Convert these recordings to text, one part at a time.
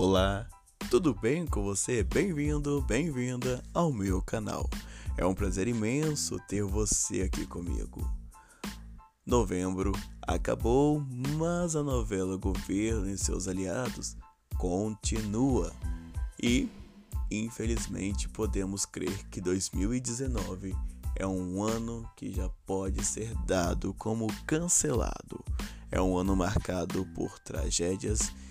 Olá, tudo bem com você? Bem-vindo, bem-vinda ao meu canal. É um prazer imenso ter você aqui comigo. Novembro acabou, mas a novela Governo e seus aliados continua. E, infelizmente, podemos crer que 2019 é um ano que já pode ser dado como cancelado. É um ano marcado por tragédias e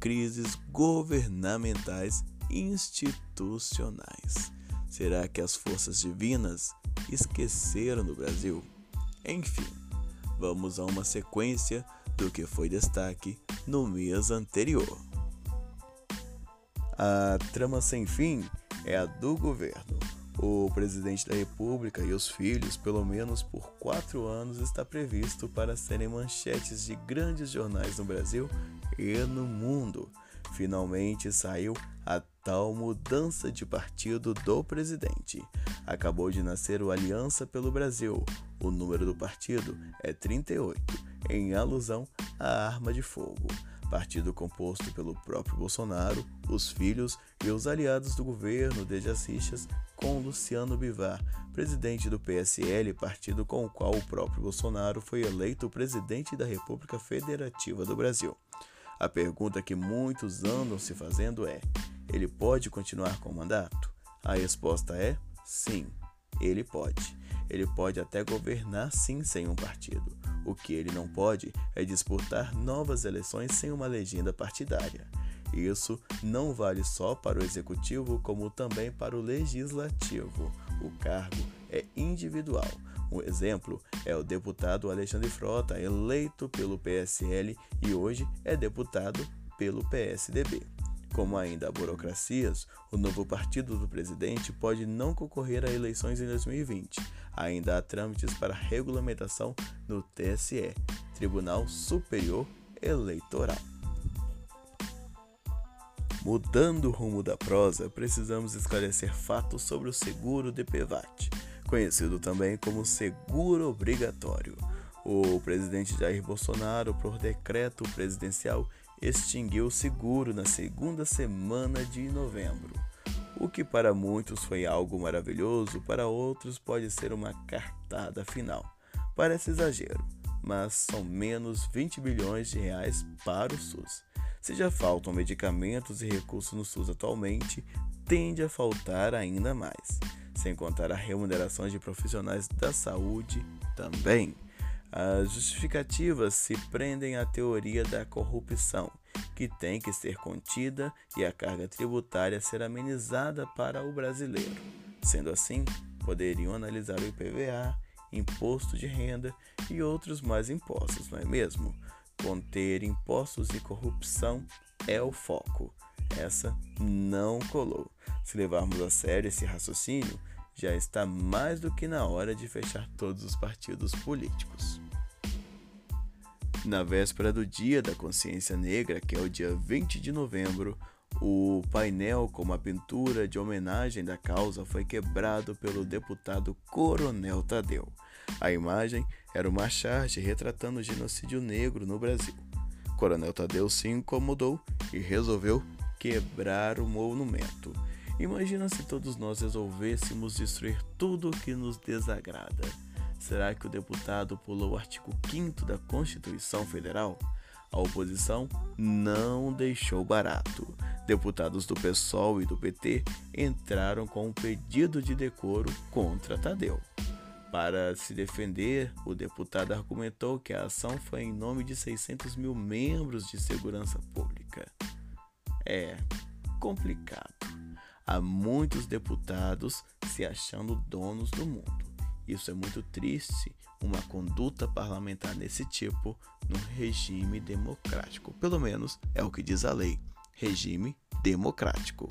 crises governamentais institucionais. Será que as forças divinas esqueceram do Brasil? Enfim, vamos a uma sequência do que foi destaque no mês anterior. A trama sem fim é a do governo. O presidente da República e os filhos, pelo menos por quatro anos, está previsto para serem manchetes de grandes jornais no Brasil e no mundo. Finalmente saiu a tal mudança de partido do presidente. Acabou de nascer o Aliança pelo Brasil. O número do partido é 38, em alusão à arma de fogo partido composto pelo próprio Bolsonaro, os filhos e os aliados do governo as rixas com Luciano Bivar, presidente do PSL, partido com o qual o próprio Bolsonaro foi eleito presidente da República Federativa do Brasil. A pergunta que muitos andam se fazendo é: ele pode continuar com o mandato? A resposta é sim, ele pode. Ele pode até governar sim sem um partido. O que ele não pode é disputar novas eleições sem uma legenda partidária. Isso não vale só para o executivo, como também para o legislativo. O cargo é individual. Um exemplo é o deputado Alexandre Frota, eleito pelo PSL e hoje é deputado pelo PSDB. Como ainda há burocracias, o novo partido do presidente pode não concorrer a eleições em 2020. Ainda há trâmites para regulamentação no TSE, Tribunal Superior Eleitoral. Mudando o rumo da prosa, precisamos esclarecer fatos sobre o seguro DPVAT, conhecido também como seguro obrigatório. O presidente Jair Bolsonaro, por decreto presidencial, extinguiu o seguro na segunda semana de novembro. O que para muitos foi algo maravilhoso, para outros pode ser uma cartada final. Parece exagero, mas são menos 20 bilhões de reais para o SUS. Se já faltam medicamentos e recursos no SUS atualmente, tende a faltar ainda mais, sem contar as remunerações de profissionais da saúde também. As justificativas se prendem à teoria da corrupção, que tem que ser contida e a carga tributária ser amenizada para o brasileiro. Sendo assim, poderiam analisar o IPVA, imposto de renda e outros mais impostos, não é mesmo? Conter impostos e corrupção é o foco. Essa não colou. Se levarmos a sério esse raciocínio, já está mais do que na hora de fechar todos os partidos políticos. Na véspera do Dia da Consciência Negra, que é o dia 20 de novembro, o painel com uma pintura de homenagem da causa foi quebrado pelo deputado Coronel Tadeu. A imagem era uma charge retratando o genocídio negro no Brasil. Coronel Tadeu se incomodou e resolveu quebrar o monumento. Imagina se todos nós resolvêssemos destruir tudo o que nos desagrada. Será que o deputado pulou o artigo 5 da Constituição Federal? A oposição não deixou barato. Deputados do PSOL e do PT entraram com um pedido de decoro contra Tadeu. Para se defender, o deputado argumentou que a ação foi em nome de 600 mil membros de segurança pública. É complicado. Há muitos deputados se achando donos do mundo. Isso é muito triste, uma conduta parlamentar desse tipo no regime democrático. Pelo menos é o que diz a lei: regime democrático.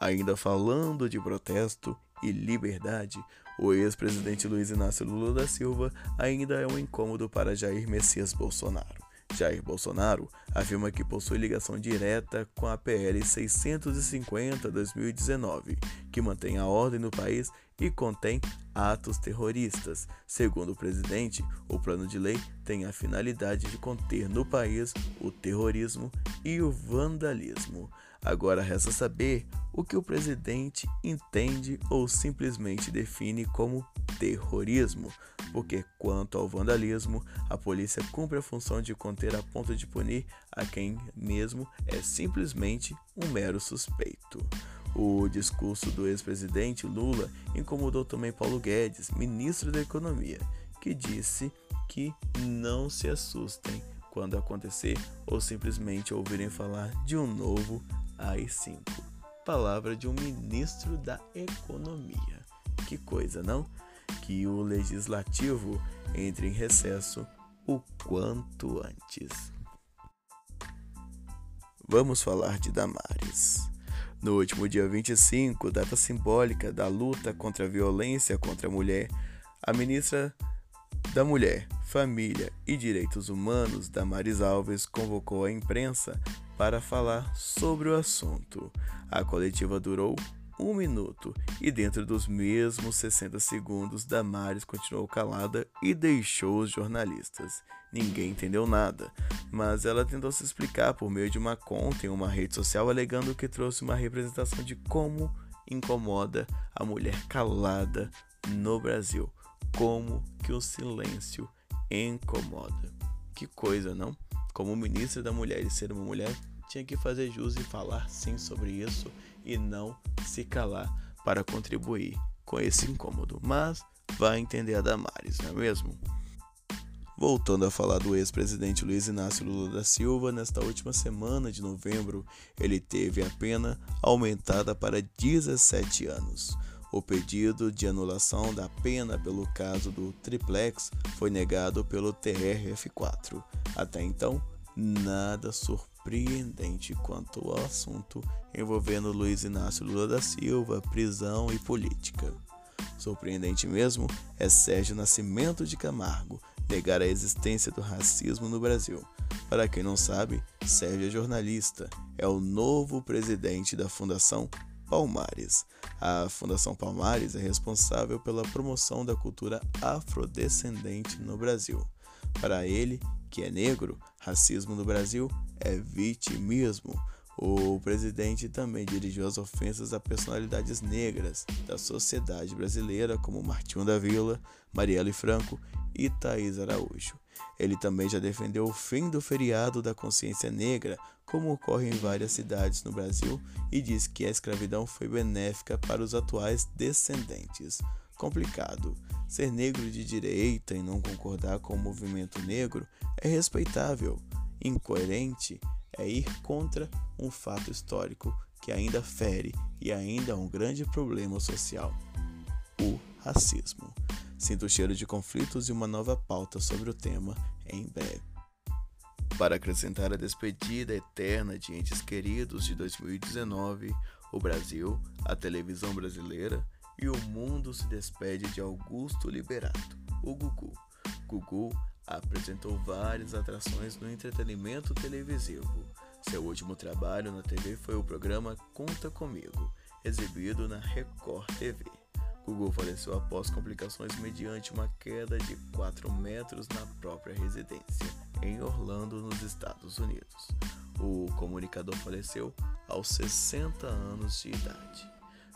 Ainda falando de protesto e liberdade, o ex-presidente Luiz Inácio Lula da Silva ainda é um incômodo para Jair Messias Bolsonaro. Jair Bolsonaro afirma que possui ligação direta com a PL 650-2019, que mantém a ordem no país e contém atos terroristas. Segundo o presidente, o plano de lei tem a finalidade de conter no país o terrorismo e o vandalismo. Agora resta saber o que o presidente entende ou simplesmente define como terrorismo, porque quanto ao vandalismo, a polícia cumpre a função de conter a ponto de punir a quem mesmo é simplesmente um mero suspeito. O discurso do ex-presidente Lula incomodou também Paulo Guedes, ministro da Economia, que disse que não se assustem quando acontecer ou simplesmente ouvirem falar de um novo AI-5. Palavra de um ministro da Economia. Que coisa, não? Que o legislativo entre em recesso o quanto antes. Vamos falar de Damares. No último dia 25, data simbólica da luta contra a violência contra a mulher, a ministra da Mulher, Família e Direitos Humanos, Damares Alves, convocou a imprensa para falar sobre o assunto. A coletiva durou um minuto e, dentro dos mesmos 60 segundos, Damares continuou calada e deixou os jornalistas. Ninguém entendeu nada, mas ela tentou se explicar por meio de uma conta em uma rede social, alegando que trouxe uma representação de como incomoda a mulher calada no Brasil. Como que o silêncio incomoda. Que coisa, não? Como ministra da mulher e ser uma mulher, tinha que fazer jus e falar sim sobre isso e não se calar para contribuir com esse incômodo. Mas vai entender a Damares, não é mesmo? Voltando a falar do ex-presidente Luiz Inácio Lula da Silva, nesta última semana de novembro, ele teve a pena aumentada para 17 anos. O pedido de anulação da pena pelo caso do triplex foi negado pelo TRF4. Até então, nada surpreendente surpreendente quanto ao assunto envolvendo Luiz Inácio Lula da Silva, prisão e política. Surpreendente mesmo é Sérgio Nascimento de Camargo negar a existência do racismo no Brasil. Para quem não sabe, Sérgio é jornalista, é o novo presidente da Fundação Palmares. A Fundação Palmares é responsável pela promoção da cultura afrodescendente no Brasil. Para ele, que é negro, racismo no Brasil é vitimismo. O presidente também dirigiu as ofensas a personalidades negras da sociedade brasileira, como Martinho da Vila, Marielle Franco e Thaís Araújo. Ele também já defendeu o fim do feriado da consciência negra, como ocorre em várias cidades no Brasil, e diz que a escravidão foi benéfica para os atuais descendentes. Complicado. Ser negro de direita e não concordar com o movimento negro é respeitável incoerente é ir contra um fato histórico que ainda fere e ainda é um grande problema social: o racismo. Sinto o cheiro de conflitos e uma nova pauta sobre o tema em breve. Para acrescentar a despedida eterna de entes queridos de 2019, o Brasil, a televisão brasileira e o mundo se despede de Augusto Liberato, o Gugu. Gugu apresentou várias atrações no entretenimento televisivo. Seu último trabalho na TV foi o programa Conta Comigo, exibido na Record TV. Google faleceu após complicações mediante uma queda de 4 metros na própria residência, em Orlando, nos Estados Unidos. O comunicador faleceu aos 60 anos de idade.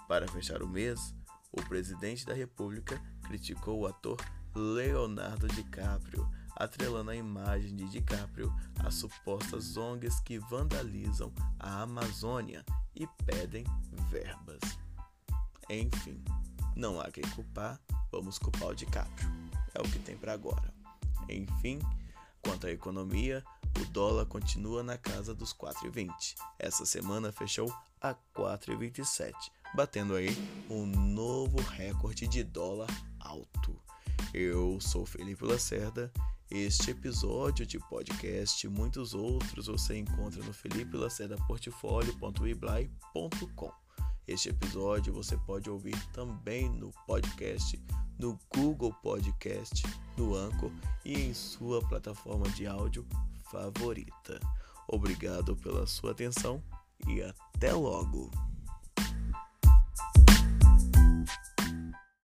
Para fechar o mês, o presidente da República criticou o ator Leonardo DiCaprio, atrelando a imagem de DiCaprio às supostas ONGs que vandalizam a Amazônia e pedem verbas. Enfim, não há quem culpar, vamos culpar o DiCaprio. É o que tem para agora. Enfim, quanto à economia, o dólar continua na casa dos 4,20. Essa semana fechou a 4,27, batendo aí um novo recorde de dólar alto. Eu sou Felipe Lacerda este episódio de podcast e muitos outros você encontra no felipelacerdaportfolio.weblay.com. Este episódio você pode ouvir também no podcast, no Google Podcast, no Anchor e em sua plataforma de áudio favorita. Obrigado pela sua atenção e até logo!